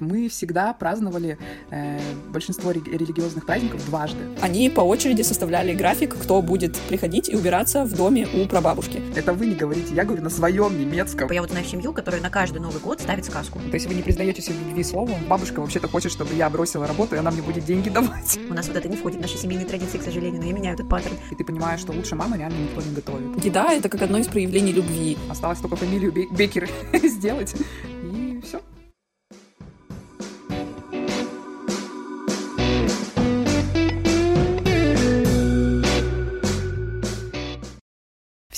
Мы всегда праздновали э, большинство религиозных праздников дважды. Они по очереди составляли график, кто будет приходить и убираться в доме у прабабушки. Это вы не говорите, я говорю на своем немецком. Я вот знаю семью, которая на каждый Новый год ставит сказку. То есть вы не признаете себе любви словом, бабушка вообще-то хочет, чтобы я бросила работу, и она мне будет деньги давать. У нас вот это не входит в наши семейные традиции, к сожалению, но я меняю этот паттерн. И ты понимаешь, что лучше мамы реально никто не готовит. Еда — это как одно из проявлений любви. Осталось только фамилию Бекер сделать, и все.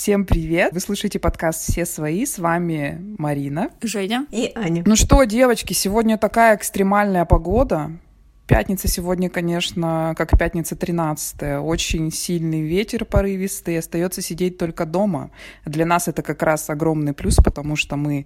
Всем привет! Вы слушаете подкаст «Все свои». С вами Марина, Женя и Аня. Ну что, девочки, сегодня такая экстремальная погода. Пятница сегодня, конечно, как пятница 13 Очень сильный ветер порывистый. Остается сидеть только дома. Для нас это как раз огромный плюс, потому что мы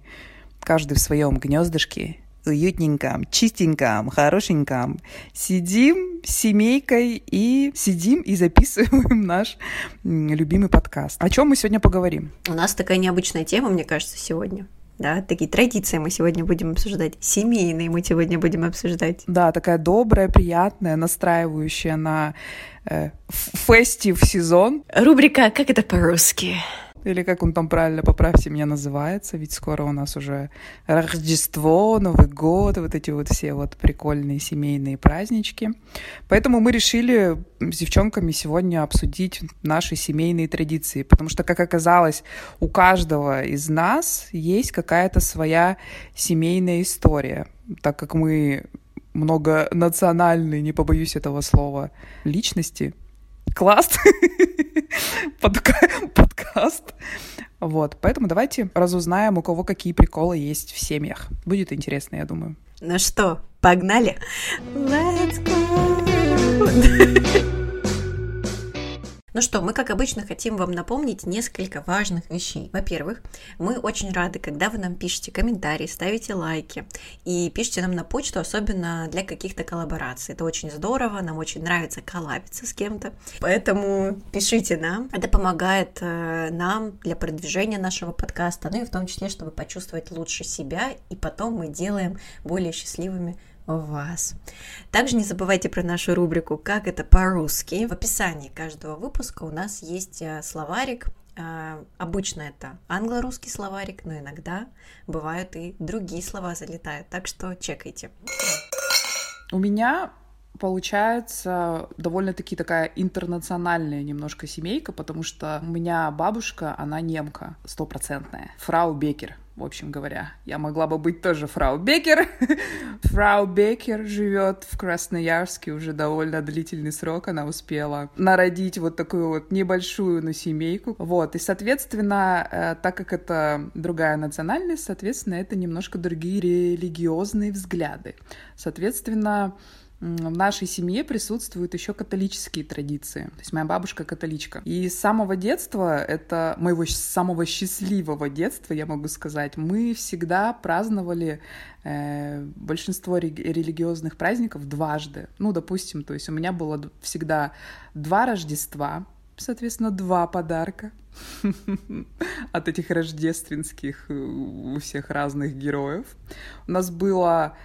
каждый в своем гнездышке уютненьком, чистеньком, хорошеньком. Сидим с семейкой и сидим и записываем наш любимый подкаст. О чем мы сегодня поговорим? У нас такая необычная тема, мне кажется, сегодня. Да, такие традиции мы сегодня будем обсуждать. Семейные мы сегодня будем обсуждать. Да, такая добрая, приятная, настраивающая на э, фестив сезон. Рубрика «Как это по-русски?» Или как он там правильно, поправьте меня, называется, ведь скоро у нас уже Рождество, Новый год, вот эти вот все вот прикольные семейные празднички. Поэтому мы решили с девчонками сегодня обсудить наши семейные традиции, потому что, как оказалось, у каждого из нас есть какая-то своя семейная история, так как мы многонациональные, не побоюсь этого слова, личности, класс, подкаст. Вот, поэтому давайте разузнаем, у кого какие приколы есть в семьях. Будет интересно, я думаю. Ну что, погнали? Let's go! Ну что, мы, как обычно, хотим вам напомнить несколько важных вещей. Во-первых, мы очень рады, когда вы нам пишете комментарии, ставите лайки и пишите нам на почту, особенно для каких-то коллабораций. Это очень здорово, нам очень нравится коллабиться с кем-то. Поэтому пишите нам. Это помогает э, нам для продвижения нашего подкаста, ну и в том числе, чтобы почувствовать лучше себя, и потом мы делаем более счастливыми вас. Также не забывайте про нашу рубрику «Как это по-русски». В описании каждого выпуска у нас есть э, словарик. Э, обычно это англо-русский словарик, но иногда бывают и другие слова залетают, так что чекайте. У меня получается довольно-таки такая интернациональная немножко семейка, потому что у меня бабушка, она немка, стопроцентная, фрау Бекер, в общем говоря. Я могла бы быть тоже фрау Бекер. фрау Бекер живет в Красноярске уже довольно длительный срок. Она успела народить вот такую вот небольшую, но семейку. Вот, и, соответственно, э, так как это другая национальность, соответственно, это немножко другие религиозные взгляды. Соответственно, в нашей семье присутствуют еще католические традиции. То есть моя бабушка католичка. И с самого детства, это моего самого счастливого детства, я могу сказать, мы всегда праздновали э, большинство религиозных праздников дважды. Ну, допустим, то есть у меня было всегда два Рождества, соответственно, два подарка от этих рождественских э, у всех разных героев. У нас было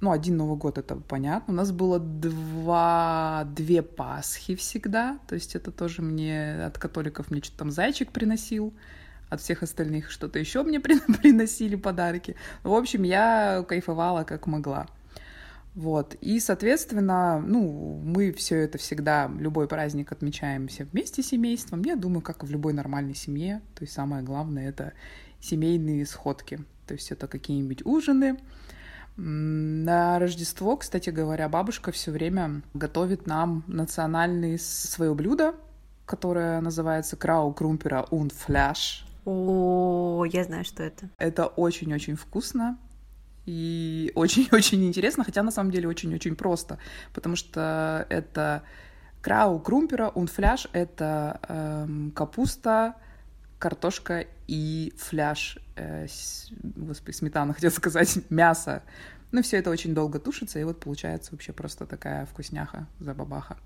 ну, один Новый год, это понятно. У нас было два, две Пасхи всегда, то есть это тоже мне от католиков мне что-то там зайчик приносил, от всех остальных что-то еще мне приносили подарки. В общем, я кайфовала как могла. Вот. И, соответственно, ну, мы все это всегда, любой праздник отмечаем все вместе семейством. Я думаю, как в любой нормальной семье. То есть самое главное — это семейные сходки. То есть это какие-нибудь ужины, на Рождество, кстати говоря, бабушка все время готовит нам национальное свое блюдо, которое называется Крау Крумпера und Flash. О, я знаю, что это. Это очень-очень вкусно и очень-очень интересно, хотя на самом деле очень-очень просто, потому что это Крау Крумпера und Flash — это эм, капуста, картошка и фляж, э, господи, сметана, хотел сказать, мясо. Ну, все это очень долго тушится, и вот получается вообще просто такая вкусняха, забабаха.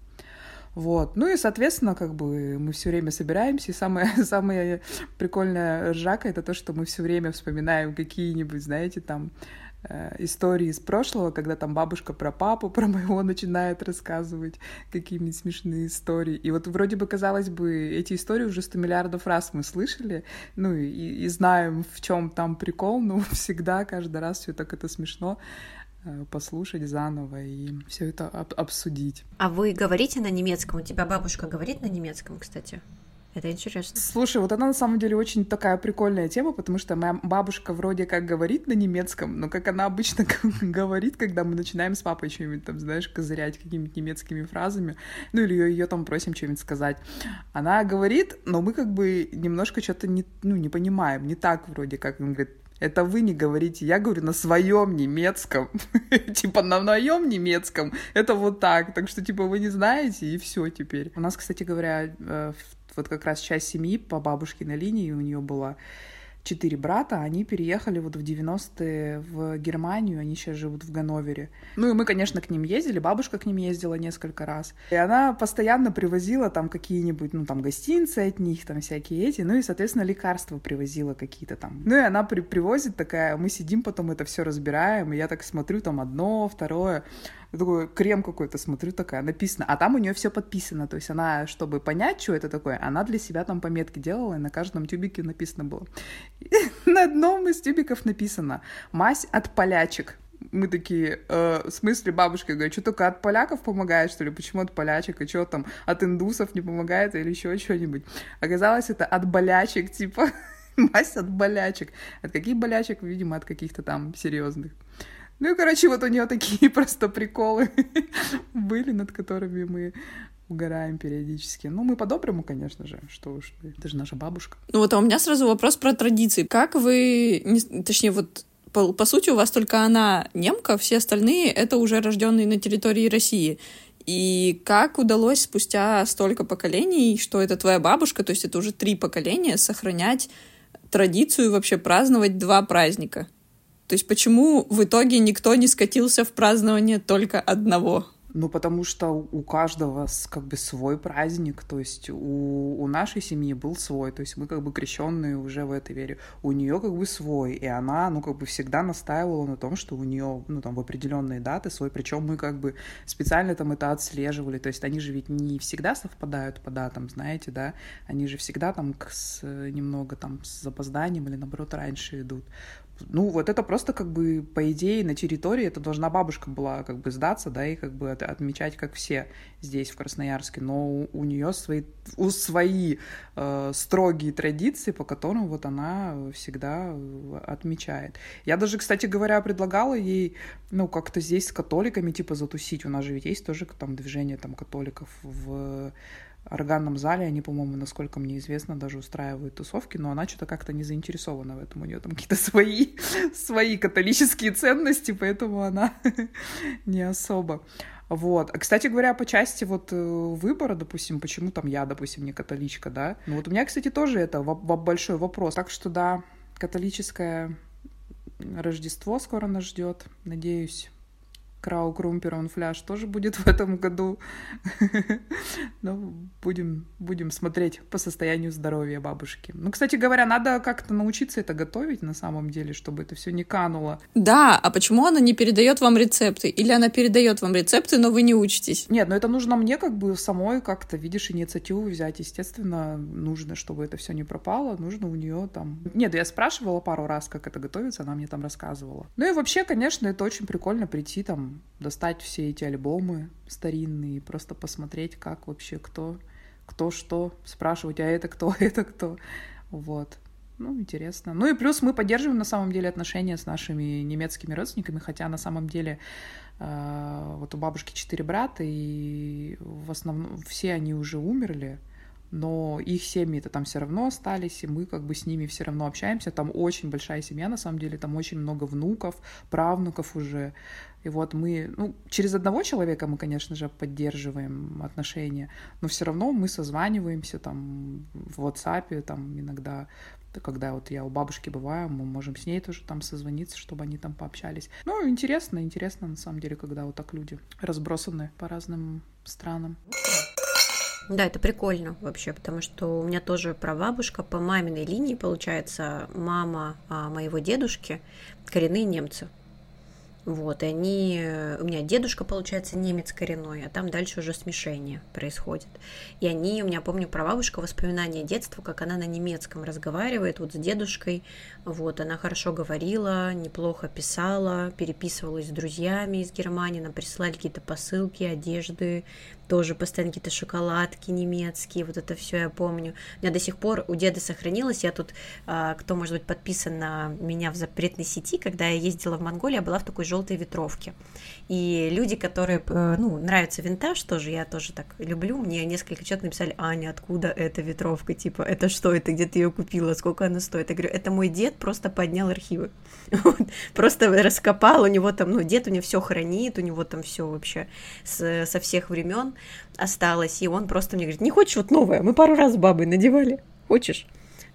Вот. Ну и, соответственно, как бы мы все время собираемся, и самое, самое прикольное ржака — это то, что мы все время вспоминаем какие-нибудь, знаете, там истории из прошлого, когда там бабушка про папу, про моего начинает рассказывать какие-нибудь смешные истории. И вот вроде бы, казалось бы, эти истории уже сто миллиардов раз мы слышали, ну и, и знаем, в чем там прикол, но всегда, каждый раз все так это смешно э, послушать заново и все это об обсудить. А вы говорите на немецком? У тебя бабушка говорит на немецком, кстати? Это интересно. Слушай, вот она на самом деле очень такая прикольная тема, потому что моя бабушка вроде как говорит на немецком, но как она обычно говорит, когда мы начинаем с папой что-нибудь там, знаешь, козырять какими-то немецкими фразами, ну или ее, ее там просим что-нибудь сказать. Она говорит, но мы как бы немножко что-то не, ну, не понимаем, не так вроде как. Он говорит, это вы не говорите, я говорю на своем немецком. типа на моем немецком. Это вот так. Так что, типа, вы не знаете, и все теперь. У нас, кстати говоря, э, в вот как раз часть семьи по бабушкиной линии у нее была четыре брата, они переехали вот в 90-е в Германию, они сейчас живут в Ганновере. Ну и мы, конечно, к ним ездили, бабушка к ним ездила несколько раз. И она постоянно привозила там какие-нибудь, ну там гостинцы от них, там всякие эти, ну и, соответственно, лекарства привозила какие-то там. Ну и она при привозит такая, мы сидим потом это все разбираем, и я так смотрю там одно, второе, я такой крем какой-то смотрю, такая написано. А там у нее все подписано. То есть она, чтобы понять, что это такое, она для себя там пометки делала, и на каждом тюбике написано было. И на одном из тюбиков написано «Мазь от полячек». Мы такие, э, в смысле, бабушка, говорю, что только от поляков помогает, что ли? Почему от полячек? И что там, от индусов не помогает или еще что-нибудь? Оказалось, это от болячек, типа, мазь от болячек. От каких болячек? Видимо, от каких-то там серьезных. Ну и, короче, вот у нее такие просто приколы были, над которыми мы угораем периодически. Ну, мы по-доброму, конечно же, что уж, это же наша бабушка. Ну вот, а у меня сразу вопрос про традиции. Как вы, не, точнее, вот по, по сути, у вас только она немка, все остальные — это уже рожденные на территории России. И как удалось спустя столько поколений, что это твоя бабушка, то есть это уже три поколения, сохранять традицию вообще праздновать два праздника? То есть почему в итоге никто не скатился в празднование только одного? Ну, потому что у каждого как бы свой праздник, то есть у, у нашей семьи был свой, то есть мы как бы крещенные уже в этой вере. У нее как бы свой, и она, ну, как бы всегда настаивала на том, что у нее, ну, там, в определенные даты свой, причем мы как бы специально там это отслеживали, то есть они же ведь не всегда совпадают по датам, знаете, да, они же всегда там с, немного там с запозданием или наоборот раньше идут ну, вот это просто как бы, по идее, на территории это должна бабушка была как бы сдаться, да, и как бы это отмечать, как все здесь, в Красноярске, но у, у нее свои, у свои э, строгие традиции, по которым вот она всегда э, отмечает. Я даже, кстати говоря, предлагала ей, ну, как-то здесь с католиками, типа, затусить, у нас же ведь есть тоже там движение там католиков в органном зале они, по-моему, насколько мне известно, даже устраивают тусовки, но она что-то как-то не заинтересована в этом. У нее там какие-то свои, свои католические ценности, поэтому она не особо. Вот. Кстати говоря, по части вот э, выбора, допустим, почему там я, допустим, не католичка, да? Ну вот у меня, кстати, тоже это большой вопрос. Так что да, католическое Рождество скоро нас ждет. Надеюсь, Крау Крумперон фляж тоже будет в этом году. Ну, будем, будем смотреть по состоянию здоровья бабушки. Ну, кстати говоря, надо как-то научиться это готовить на самом деле, чтобы это все не кануло. Да, а почему она не передает вам рецепты? Или она передает вам рецепты, но вы не учитесь? Нет, ну это нужно мне как бы самой как-то, видишь, инициативу взять. Естественно, нужно, чтобы это все не пропало, нужно у нее там... Нет, я спрашивала пару раз, как это готовится, она мне там рассказывала. Ну и вообще, конечно, это очень прикольно прийти там достать все эти альбомы старинные, просто посмотреть, как вообще кто, кто что, спрашивать, а это кто, это кто, вот. Ну, интересно. Ну и плюс мы поддерживаем на самом деле отношения с нашими немецкими родственниками, хотя на самом деле э, вот у бабушки четыре брата, и в основном все они уже умерли, но их семьи-то там все равно остались, и мы как бы с ними все равно общаемся. Там очень большая семья, на самом деле, там очень много внуков, правнуков уже. И вот мы, ну, через одного человека мы, конечно же, поддерживаем отношения, но все равно мы созваниваемся там в WhatsApp, там иногда, когда вот я у бабушки бываю, мы можем с ней тоже там созвониться, чтобы они там пообщались. Ну, интересно, интересно на самом деле, когда вот так люди разбросаны по разным странам. Да, это прикольно вообще, потому что у меня тоже прабабушка по маминой линии, получается, мама а, моего дедушки коренные немцы. Вот, и они... У меня дедушка, получается, немец коренной, а там дальше уже смешение происходит. И они, у меня, помню, про бабушку воспоминания детства, как она на немецком разговаривает вот с дедушкой. Вот, она хорошо говорила, неплохо писала, переписывалась с друзьями из Германии, нам присылали какие-то посылки, одежды, тоже постоянно какие-то шоколадки немецкие, вот это все я помню. У меня до сих пор у деда сохранилось, я тут, а, кто может быть подписан на меня в запретной сети, когда я ездила в Монголию, я была в такой желтой ветровке. И люди, которые, э, ну, нравится винтаж тоже, я тоже так люблю, мне несколько человек написали, Аня, откуда эта ветровка, типа, это что, это где ты ее купила, сколько она стоит? Я говорю, это мой дед просто поднял архивы, просто раскопал, у него там, ну, дед у него все хранит, у него там все вообще со всех времен, осталось, и он просто мне говорит, не хочешь вот новое? Мы пару раз с бабой надевали, хочешь?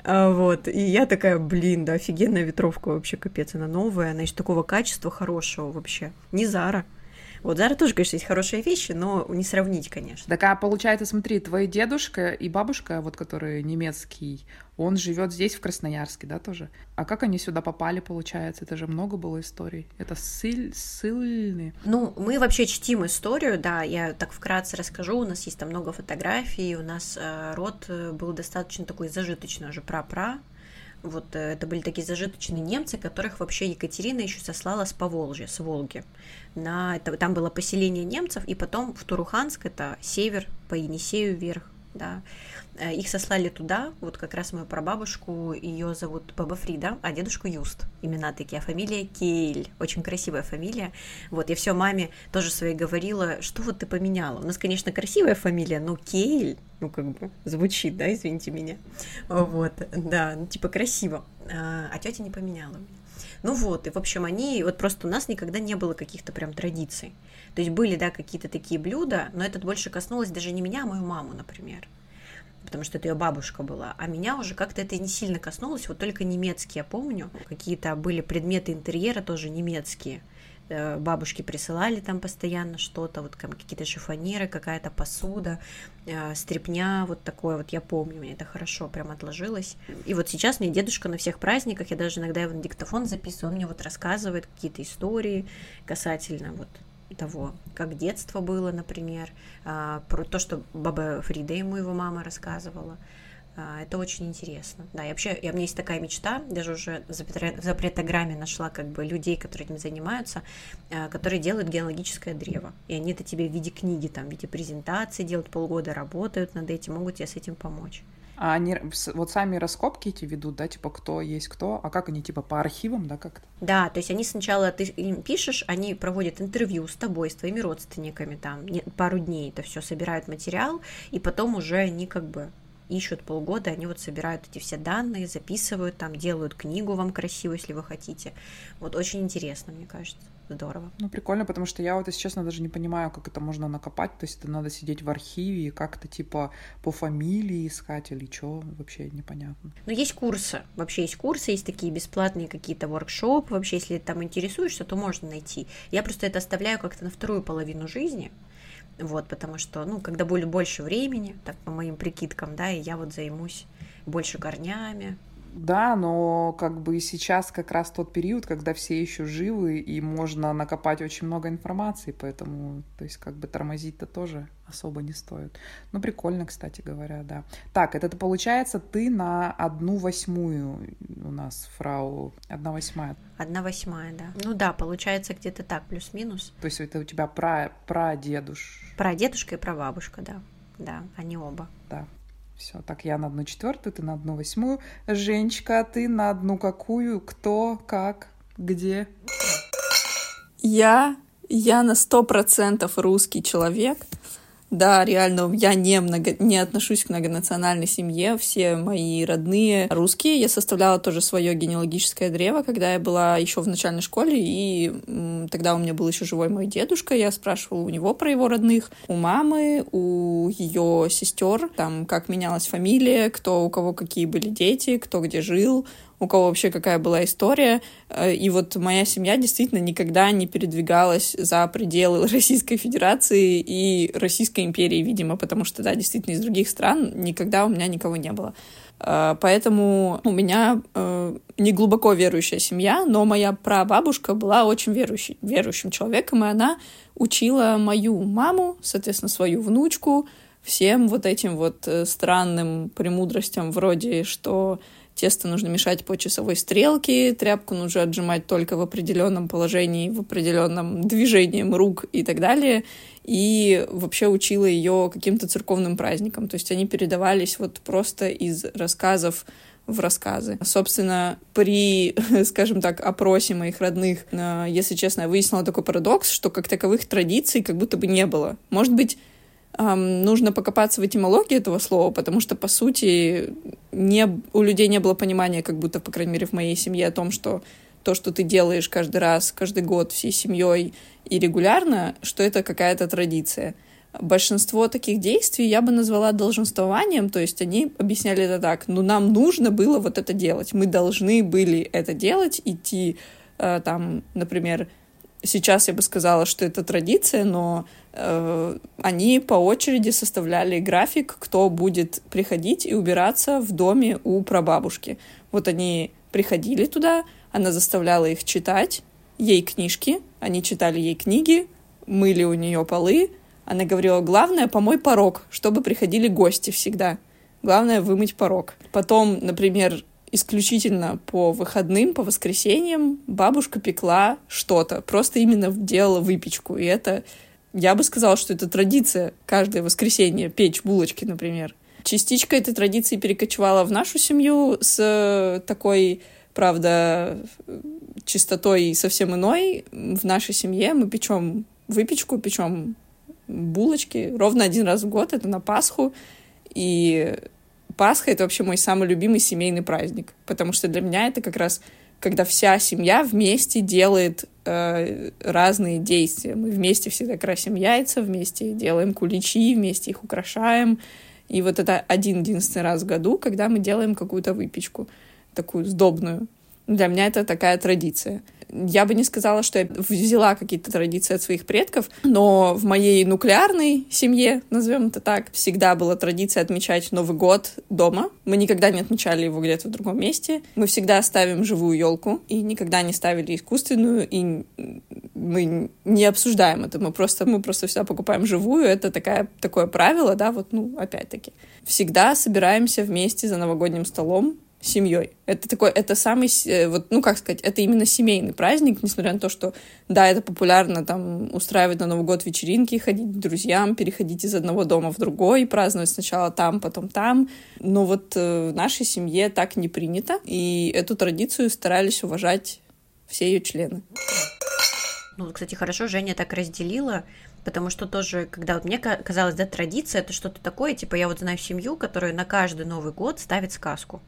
А, вот, и я такая, блин, да, офигенная ветровка вообще, капец, она новая, она еще такого качества хорошего вообще, не Зара. Вот Зара тоже, конечно, есть хорошие вещи, но не сравнить, конечно. Так, а получается, смотри, твой дедушка и бабушка, вот который немецкий, он живет здесь, в Красноярске, да, тоже? А как они сюда попали, получается? Это же много было историй. Это ссыль, ссыльные. Ну, мы вообще чтим историю, да, я так вкратце расскажу. У нас есть там много фотографий, у нас э, род э, был достаточно такой зажиточный уже пра-пра, вот э, это были такие зажиточные немцы, которых вообще Екатерина еще сослала с Поволжья, с Волги. На, это, там было поселение немцев, и потом в Туруханск, это север, по Енисею вверх, да, э, их сослали туда, вот как раз мою прабабушку, ее зовут Баба Фрида, а дедушку Юст, имена такие, а фамилия Кейль, очень красивая фамилия, вот, я все маме тоже своей говорила, что вот ты поменяла, у нас, конечно, красивая фамилия, но Кейль, ну, как бы, звучит, да, извините меня, вот, да, ну, типа красиво, а, а тетя не поменяла меня. Ну вот, и в общем они, вот просто у нас никогда не было каких-то прям традиций. То есть были, да, какие-то такие блюда, но это больше коснулось даже не меня, а мою маму, например. Потому что это ее бабушка была. А меня уже как-то это не сильно коснулось, вот только немецкие, я помню. Какие-то были предметы интерьера тоже немецкие. Э, бабушки присылали там постоянно что-то, вот какие-то шифонеры, какая-то посуда, э, стрепня, вот такое вот я помню, мне это хорошо прям отложилось. И вот сейчас мне дедушка на всех праздниках, я даже иногда его на диктофон записываю, он мне вот рассказывает какие-то истории касательно вот того, как детство было, например, а, про то, что баба Фрида ему его мама рассказывала, это очень интересно. Да, и вообще, я, у меня есть такая мечта, даже уже в запретограмме нашла как бы людей, которые этим занимаются, а, которые делают геологическое древо. И они это тебе в виде книги, там, в виде презентации делают, полгода работают над этим, могут тебе с этим помочь. А они вот сами раскопки эти ведут, да, типа кто есть кто, а как они типа по архивам, да, как-то? Да, то есть они сначала, ты им пишешь, они проводят интервью с тобой, с твоими родственниками, там, пару дней это все собирают материал, и потом уже они как бы ищут полгода, они вот собирают эти все данные, записывают там, делают книгу вам красивую, если вы хотите. Вот очень интересно, мне кажется. Здорово. Ну, прикольно, потому что я вот, если честно, даже не понимаю, как это можно накопать. То есть это надо сидеть в архиве и как-то типа по фамилии искать или что, вообще непонятно. Ну, есть курсы. Вообще есть курсы, есть такие бесплатные какие-то воркшопы. Вообще, если там интересуешься, то можно найти. Я просто это оставляю как-то на вторую половину жизни, вот, потому что, ну, когда будет больше времени, так по моим прикидкам, да, и я вот займусь больше корнями, да, но как бы сейчас как раз тот период, когда все еще живы, и можно накопать очень много информации, поэтому, то есть, как бы тормозить-то тоже особо не стоит. Ну, прикольно, кстати говоря, да. Так, это получается ты на одну восьмую у нас, фрау, одна восьмая. Одна восьмая, да. Ну да, получается где-то так, плюс-минус. То есть это у тебя про, прадедуш. Прадедушка и прабабушка, да. Да, они оба. Да, все, так я на одну четвертую, ты на одну восьмую. Женечка, а ты на одну какую? Кто, как, где? Я, я на сто процентов русский человек. Да, реально, я не, много, не отношусь к многонациональной семье. Все мои родные русские. Я составляла тоже свое генеалогическое древо, когда я была еще в начальной школе, и тогда у меня был еще живой мой дедушка. Я спрашивала у него про его родных, у мамы, у ее сестер, там, как менялась фамилия, кто у кого какие были дети, кто где жил, у кого вообще какая была история. Э, и вот моя семья действительно никогда не передвигалась за пределы Российской Федерации и Российской империи, видимо, потому что, да, действительно, из других стран никогда у меня никого не было. Э, поэтому у меня э, не глубоко верующая семья, но моя прабабушка была очень верующей, верующим человеком, и она учила мою маму, соответственно, свою внучку, всем вот этим вот странным премудростям вроде, что тесто нужно мешать по часовой стрелке, тряпку нужно отжимать только в определенном положении, в определенном движением рук и так далее. И вообще учила ее каким-то церковным праздникам. То есть они передавались вот просто из рассказов в рассказы. Собственно, при, скажем так, опросе моих родных, э, если честно, я выяснила такой парадокс, что как таковых традиций как будто бы не было. Может быть, эм, нужно покопаться в этимологии этого слова, потому что, по сути, не, у людей не было понимания, как будто, по крайней мере, в моей семье, о том, что то, что ты делаешь каждый раз, каждый год всей семьей и регулярно, что это какая-то традиция. Большинство таких действий я бы назвала долженствованием, то есть они объясняли это так, ну нам нужно было вот это делать, мы должны были это делать, идти э, там, например, сейчас я бы сказала, что это традиция, но э, они по очереди составляли график, кто будет приходить и убираться в доме у прабабушки. Вот они приходили туда, она заставляла их читать ей книжки, они читали ей книги, мыли у нее полы. Она говорила, главное, помой порог, чтобы приходили гости всегда. Главное, вымыть порог. Потом, например, исключительно по выходным, по воскресеньям бабушка пекла что-то, просто именно делала выпечку. И это, я бы сказала, что это традиция каждое воскресенье печь булочки, например. Частичка этой традиции перекочевала в нашу семью с такой, правда, чистотой совсем иной. В нашей семье мы печем выпечку, печем булочки ровно один раз в год, это на Пасху. И Пасха — это вообще мой самый любимый семейный праздник, потому что для меня это как раз когда вся семья вместе делает э, разные действия. Мы вместе всегда красим яйца, вместе делаем куличи, вместе их украшаем. И вот это один-единственный раз в году, когда мы делаем какую-то выпечку, такую сдобную. Для меня это такая традиция я бы не сказала, что я взяла какие-то традиции от своих предков, но в моей нуклеарной семье, назовем это так, всегда была традиция отмечать Новый год дома. Мы никогда не отмечали его где-то в другом месте. Мы всегда ставим живую елку и никогда не ставили искусственную, и мы не обсуждаем это, мы просто, мы просто всегда покупаем живую, это такая, такое правило, да, вот, ну, опять-таки. Всегда собираемся вместе за новогодним столом, семьей. Это такой, это самый, э, вот, ну, как сказать, это именно семейный праздник, несмотря на то, что, да, это популярно там устраивать на Новый год вечеринки, ходить к друзьям, переходить из одного дома в другой, праздновать сначала там, потом там. Но вот э, в нашей семье так не принято, и эту традицию старались уважать все ее члены. Ну, кстати, хорошо, Женя так разделила, потому что тоже, когда вот мне казалось, да, традиция это что-то такое, типа я вот знаю семью, которая на каждый Новый год ставит сказку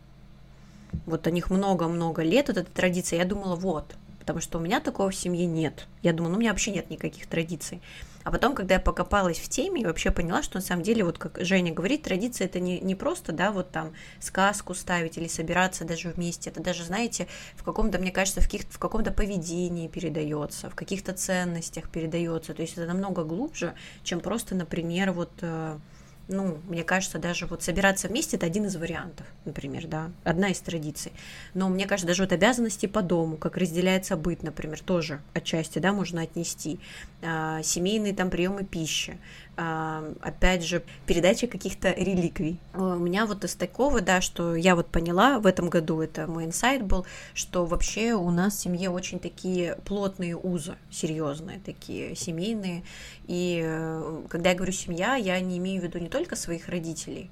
вот о них много-много лет, вот эта традиция, я думала, вот, потому что у меня такого в семье нет. Я думала, ну, у меня вообще нет никаких традиций. А потом, когда я покопалась в теме, и вообще поняла, что на самом деле, вот как Женя говорит, традиция это не, не просто, да, вот там сказку ставить или собираться даже вместе. Это даже, знаете, в каком-то, мне кажется, в, каких в каком-то поведении передается, в каких-то ценностях передается. То есть это намного глубже, чем просто, например, вот э, ну, мне кажется, даже вот собираться вместе это один из вариантов, например, да, одна из традиций. Но мне кажется, даже вот обязанности по дому, как разделяется быт, например, тоже отчасти, да, можно отнести. А, семейные там приемы пищи, опять же, передача каких-то реликвий. У меня вот из такого, да, что я вот поняла в этом году, это мой инсайт был, что вообще у нас в семье очень такие плотные узы, серьезные такие, семейные. И э, когда я говорю семья, я не имею в виду не только своих родителей,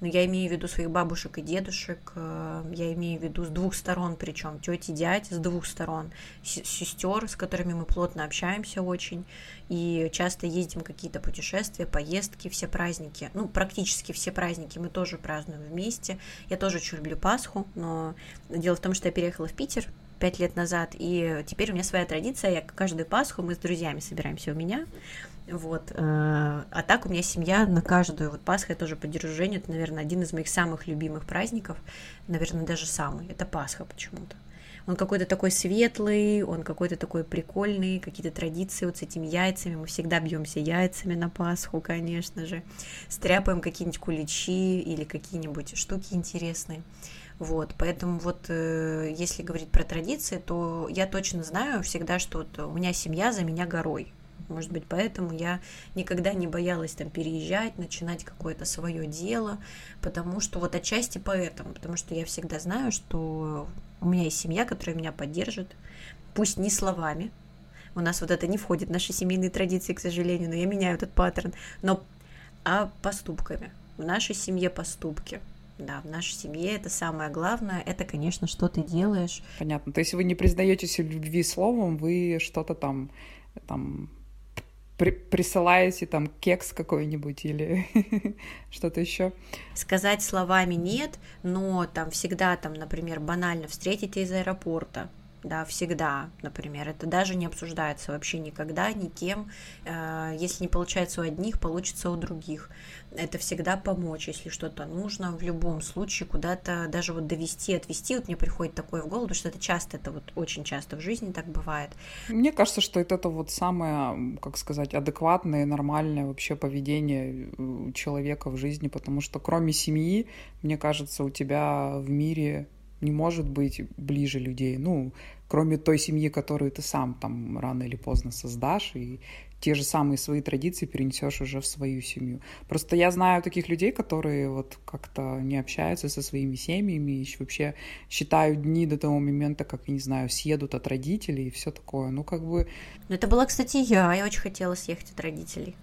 но я имею в виду своих бабушек и дедушек, э, я имею в виду с двух сторон, причем тети, дядь с двух сторон, сестер, с которыми мы плотно общаемся очень, и часто ездим какие-то путешествия, поездки, все праздники, ну, практически все праздники мы тоже празднуем вместе. Я тоже очень люблю Пасху, но дело в том, что я переехала в Питер пять лет назад, и теперь у меня своя традиция, я каждую Пасху мы с друзьями собираемся у меня, вот. Э, а так у меня семья на каждую. Вот Пасха я тоже поддержу Женю. Это, наверное, один из моих самых любимых праздников. Наверное, даже самый. Это Пасха почему-то. Он какой-то такой светлый, он какой-то такой прикольный, какие-то традиции вот с этими яйцами. Мы всегда бьемся яйцами на Пасху, конечно же. Стряпаем какие-нибудь куличи или какие-нибудь штуки интересные. Вот, поэтому вот э, если говорить про традиции, то я точно знаю всегда, что вот у меня семья за меня горой. Может быть, поэтому я никогда не боялась там переезжать, начинать какое-то свое дело, потому что вот отчасти поэтому, потому что я всегда знаю, что у меня есть семья, которая меня поддержит, пусть не словами, у нас вот это не входит в наши семейные традиции, к сожалению, но я меняю этот паттерн, но а поступками. В нашей семье поступки. Да, в нашей семье это самое главное. Это, конечно, что ты делаешь. Понятно. То есть вы не признаетесь в любви словом, вы что-то там, там при присылаете там кекс какой-нибудь или что-то еще? Сказать словами нет, но там всегда там, например, банально встретить из аэропорта, да, всегда, например, это даже не обсуждается вообще никогда, никем, э, если не получается у одних, получится у других, это всегда помочь, если что-то нужно, в любом случае куда-то даже вот довести, отвести, вот мне приходит такое в голову, потому что это часто, это вот очень часто в жизни так бывает. Мне кажется, что это, это вот самое, как сказать, адекватное, нормальное вообще поведение э, человека в жизни, потому что кроме семьи, мне кажется, у тебя в мире не может быть ближе людей, ну, кроме той семьи, которую ты сам там рано или поздно создашь, и те же самые свои традиции перенесешь уже в свою семью. Просто я знаю таких людей, которые вот как-то не общаются со своими семьями, еще вообще считают дни до того момента, как, я не знаю, съедут от родителей и все такое. Ну, как бы... Ну, это была, кстати, я. Я очень хотела съехать от родителей.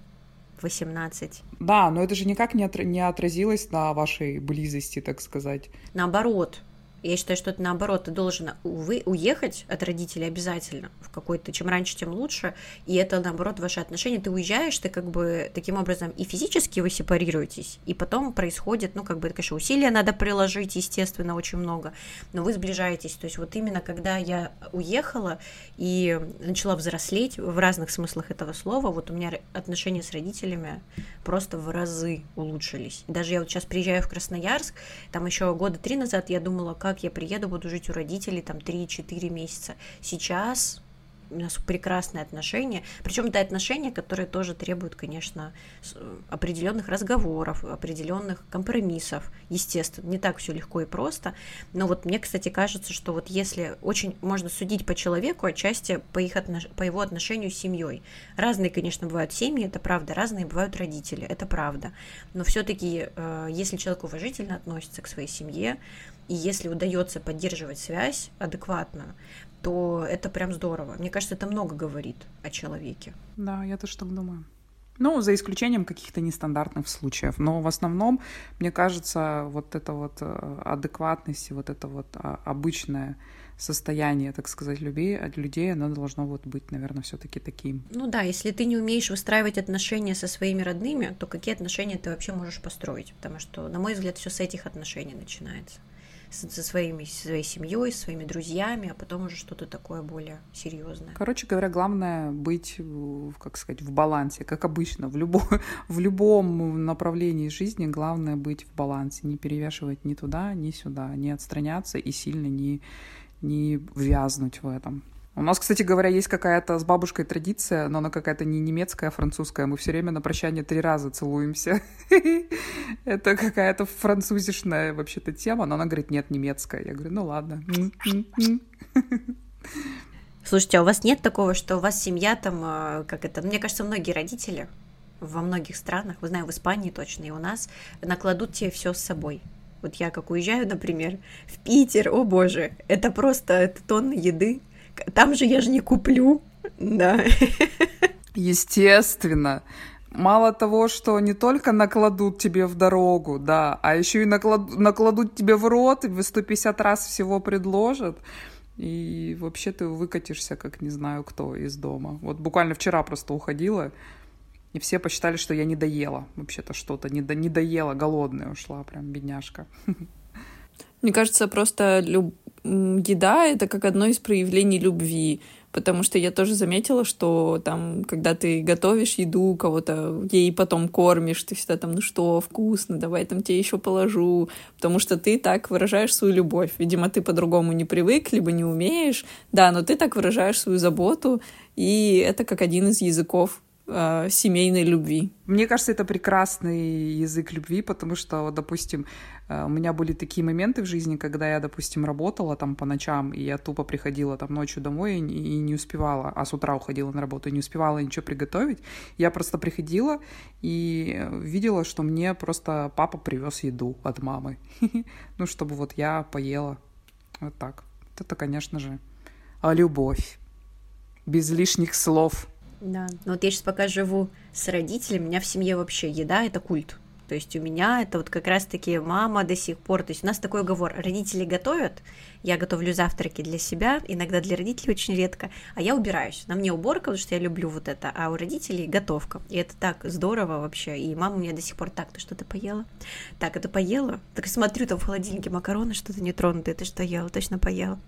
18. Да, но это же никак не, отра- не отразилось на вашей близости, так сказать. Наоборот, я считаю, что это наоборот, ты должен увы, уехать от родителей обязательно в какой-то, чем раньше, тем лучше, и это наоборот ваши отношения, ты уезжаешь, ты как бы таким образом и физически вы сепарируетесь, и потом происходит, ну как бы, конечно, усилия надо приложить, естественно, очень много, но вы сближаетесь, то есть вот именно когда я уехала и начала взрослеть в разных смыслах этого слова, вот у меня отношения с родителями просто в разы улучшились. Даже я вот сейчас приезжаю в Красноярск, там еще года три назад я думала, как как я приеду, буду жить у родителей там 3-4 месяца. Сейчас у нас прекрасные отношения. Причем это отношения, которые тоже требуют, конечно, определенных разговоров, определенных компромиссов. Естественно, не так все легко и просто. Но вот мне, кстати, кажется, что вот если очень можно судить по человеку, отчасти по, их отнош... по его отношению с семьей. Разные, конечно, бывают семьи, это правда, разные бывают родители, это правда. Но все-таки, э, если человек уважительно относится к своей семье, и если удается поддерживать связь адекватную, то это прям здорово. Мне кажется, это много говорит о человеке. Да, я тоже так думаю. Ну, за исключением каких-то нестандартных случаев. Но в основном, мне кажется, вот эта вот э, адекватность, вот это вот а, обычное состояние, так сказать, людей, от людей, оно должно вот быть, наверное, все таки таким. Ну да, если ты не умеешь выстраивать отношения со своими родными, то какие отношения ты вообще можешь построить? Потому что, на мой взгляд, все с этих отношений начинается со своими, своей семьей, своими друзьями, а потом уже что-то такое более серьезное. Короче говоря, главное быть, как сказать, в балансе, как обычно, в, любом в любом направлении жизни главное быть в балансе, не перевешивать ни туда, ни сюда, не отстраняться и сильно не, не ввязнуть в этом. У нас, кстати говоря, есть какая-то с бабушкой традиция, но она какая-то не немецкая, а французская. Мы все время на прощание три раза целуемся. Это какая-то французишная вообще-то тема, но она говорит, нет, немецкая. Я говорю, ну ладно. Слушайте, а у вас нет такого, что у вас семья там, э, как это, мне кажется, многие родители во многих странах, вы знаю, в Испании точно, и у нас накладут тебе все с собой. Вот я как уезжаю, например, в Питер, о боже, это просто это тонны еды, там же я же не куплю, да. Естественно. Мало того, что не только накладут тебе в дорогу, да, а еще и наклад... накладут тебе в рот, и 150 раз всего предложат. И вообще ты выкатишься, как не знаю кто, из дома. Вот буквально вчера просто уходила, и все посчитали, что я не доела. Вообще-то что-то, не, до... не доела, голодная ушла, прям бедняжка. Мне кажется, просто люб... еда — это как одно из проявлений любви. Потому что я тоже заметила, что там, когда ты готовишь еду, кого-то ей потом кормишь, ты всегда там, ну что, вкусно, давай там тебе еще положу, потому что ты так выражаешь свою любовь. Видимо, ты по-другому не привык, либо не умеешь, да, но ты так выражаешь свою заботу, и это как один из языков э, семейной любви. Мне кажется, это прекрасный язык любви, потому что, допустим, э, у меня были такие моменты в жизни, когда я, допустим, работала там по ночам, и я тупо приходила там ночью домой и не успевала, а с утра уходила на работу и не успевала ничего приготовить. Я просто приходила и видела, что мне просто папа привез еду от мамы. Ну, чтобы вот я поела. Вот так. Это, конечно же, любовь. Без лишних слов. Да, ну вот я сейчас пока живу с родителями, у меня в семье вообще еда — это культ. То есть у меня это вот как раз-таки мама до сих пор. То есть у нас такой уговор. Родители готовят, я готовлю завтраки для себя, иногда для родителей очень редко, а я убираюсь. На мне уборка, потому что я люблю вот это, а у родителей готовка. И это так здорово вообще. И мама у меня до сих пор так, ты что-то поела? Так, это поела? Так смотрю, там в холодильнике макароны что-то нетронутое, ты что ела? Точно поела.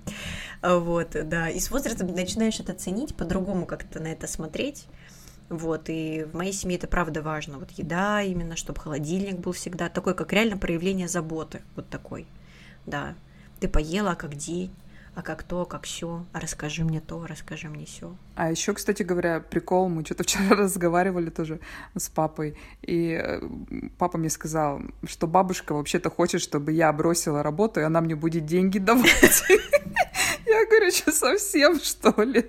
Вот, да. И с возрастом начинаешь это ценить, по-другому как-то на это смотреть. Вот, и в моей семье это правда важно. Вот еда именно, чтобы холодильник был всегда такой, как реально проявление заботы. Вот такой, да. Ты поела, а как день, а как то, как все, а расскажи мне то, расскажи мне все. А еще, кстати говоря, прикол, мы что-то вчера разговаривали тоже с папой, и э, папа мне сказал, что бабушка вообще-то хочет, чтобы я бросила работу, и она мне будет деньги давать. Я говорю, что совсем, что ли?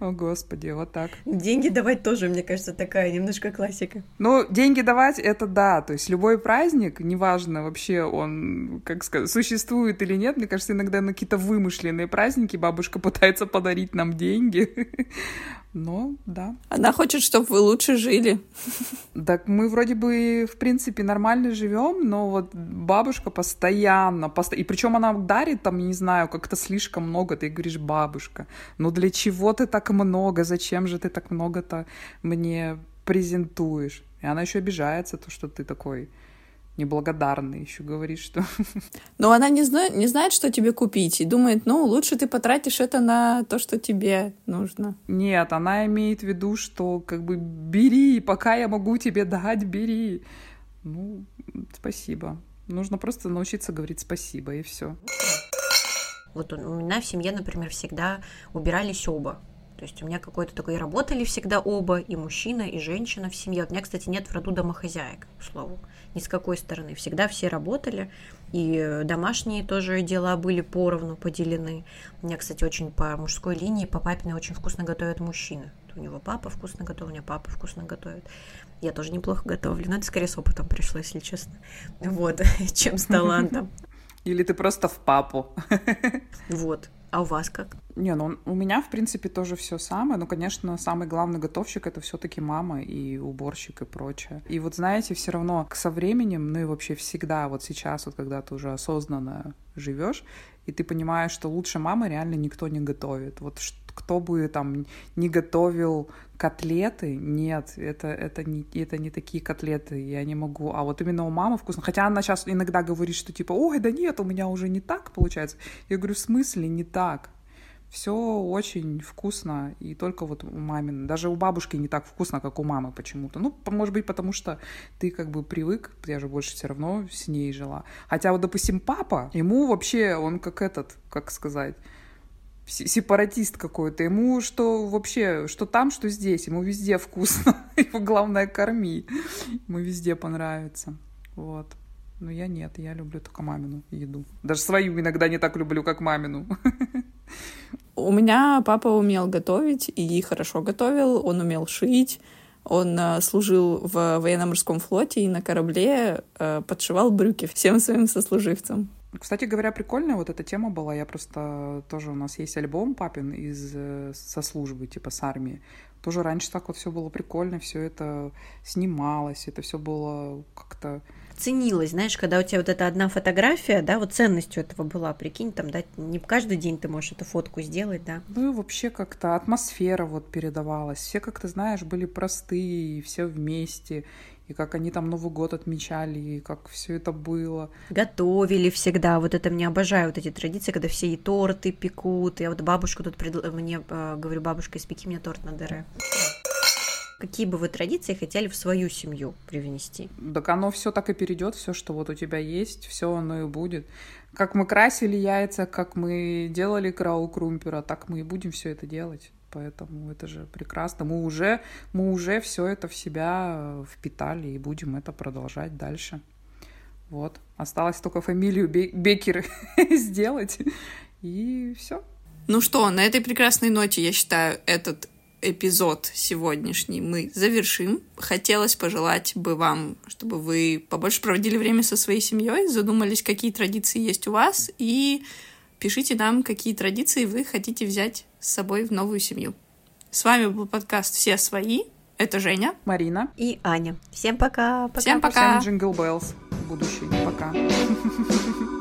О, Господи, вот так. Деньги давать тоже, мне кажется, такая немножко классика. Ну, деньги давать — это да, то есть любой праздник, неважно вообще он, как сказать, существует или нет, мне кажется, иногда на какие-то вымышленные праздники бабушка пытается подарить нам деньги. Но, да. Она хочет, чтобы вы лучше жили. Так мы вроде бы, в принципе, нормально живем, но вот бабушка постоянно, постоянно, и причем она дарит там, не знаю, как-то слишком много, ты говоришь, бабушка, ну для чего ты так много, зачем же ты так много-то мне презентуешь? И она еще обижается, то, что ты такой неблагодарный, еще говорит, что... Но она не, зна... не знает, что тебе купить, и думает, ну, лучше ты потратишь это на то, что тебе нужно. Нет, она имеет в виду, что как бы бери, пока я могу тебе дать, бери. Ну, спасибо. Нужно просто научиться говорить спасибо, и все. Вот у меня в семье, например, всегда убирались оба. То есть у меня какой-то такой работали всегда оба, и мужчина, и женщина в семье. У меня, кстати, нет в роду домохозяек, к слову, ни с какой стороны. Всегда все работали, и домашние тоже дела были поровну поделены. У меня, кстати, очень по мужской линии, по папиной очень вкусно готовят мужчины. У него папа вкусно готовит, у меня папа вкусно готовит. Я тоже неплохо готовлю, но это скорее с опытом пришло, если честно. Вот, чем с талантом. Или ты просто в папу. Вот. А у вас как? Не, ну у меня, в принципе, тоже все самое. Ну, конечно, самый главный готовщик это все-таки мама и уборщик и прочее. И вот знаете, все равно со временем, ну и вообще всегда, вот сейчас, вот когда ты уже осознанно живешь, и ты понимаешь, что лучше мамы реально никто не готовит. Вот кто бы там не готовил котлеты, нет, это, это, не, это не такие котлеты, я не могу. А вот именно у мамы вкусно. Хотя она сейчас иногда говорит, что типа, ой, да нет, у меня уже не так получается. Я говорю, в смысле не так? Все очень вкусно, и только вот у мамин, даже у бабушки не так вкусно, как у мамы почему-то. Ну, может быть, потому что ты как бы привык, я же больше все равно с ней жила. Хотя вот, допустим, папа, ему вообще, он как этот, как сказать, сепаратист какой-то. Ему что вообще, что там, что здесь. Ему везде вкусно. Его главное корми. Ему везде понравится. Вот. Но я нет, я люблю только мамину еду. Даже свою иногда не так люблю, как мамину. У меня папа умел готовить и хорошо готовил. Он умел шить. Он э, служил в военно-морском флоте и на корабле э, подшивал брюки всем своим сослуживцам. Кстати говоря, прикольная вот эта тема была. Я просто тоже у нас есть альбом папин из э, со службы, типа с армии. Тоже раньше так вот все было прикольно, все это снималось, это все было как-то ценилось, знаешь, когда у тебя вот эта одна фотография, да, вот ценностью этого была, прикинь, там, да, не каждый день ты можешь эту фотку сделать, да. Ну и вообще как-то атмосфера вот передавалась. Все, как ты знаешь, были простые, все вместе и как они там Новый год отмечали, и как все это было. Готовили всегда, вот это мне обожаю, вот эти традиции, когда все и торты пекут, я вот бабушку тут предла... мне, э, говорю, бабушка, испеки мне торт на дыре. Какие бы вы традиции хотели в свою семью привнести? Так оно все так и перейдет, все, что вот у тебя есть, все оно и будет. Как мы красили яйца, как мы делали крау крумпера, так мы и будем все это делать поэтому это же прекрасно. Мы уже, мы уже все это в себя э, впитали и будем это продолжать дальше. Вот. Осталось только фамилию Бекер сделать, и все. Ну что, на этой прекрасной ноте, я считаю, этот эпизод сегодняшний мы завершим. Хотелось пожелать бы вам, чтобы вы побольше проводили время со своей семьей, задумались, какие традиции есть у вас, и пишите нам, какие традиции вы хотите взять с собой в новую семью. С вами был подкаст «Все свои». Это Женя, Марина и Аня. Всем пока. пока. Всем пока. Всем Jingle Bells. Будущий. Пока.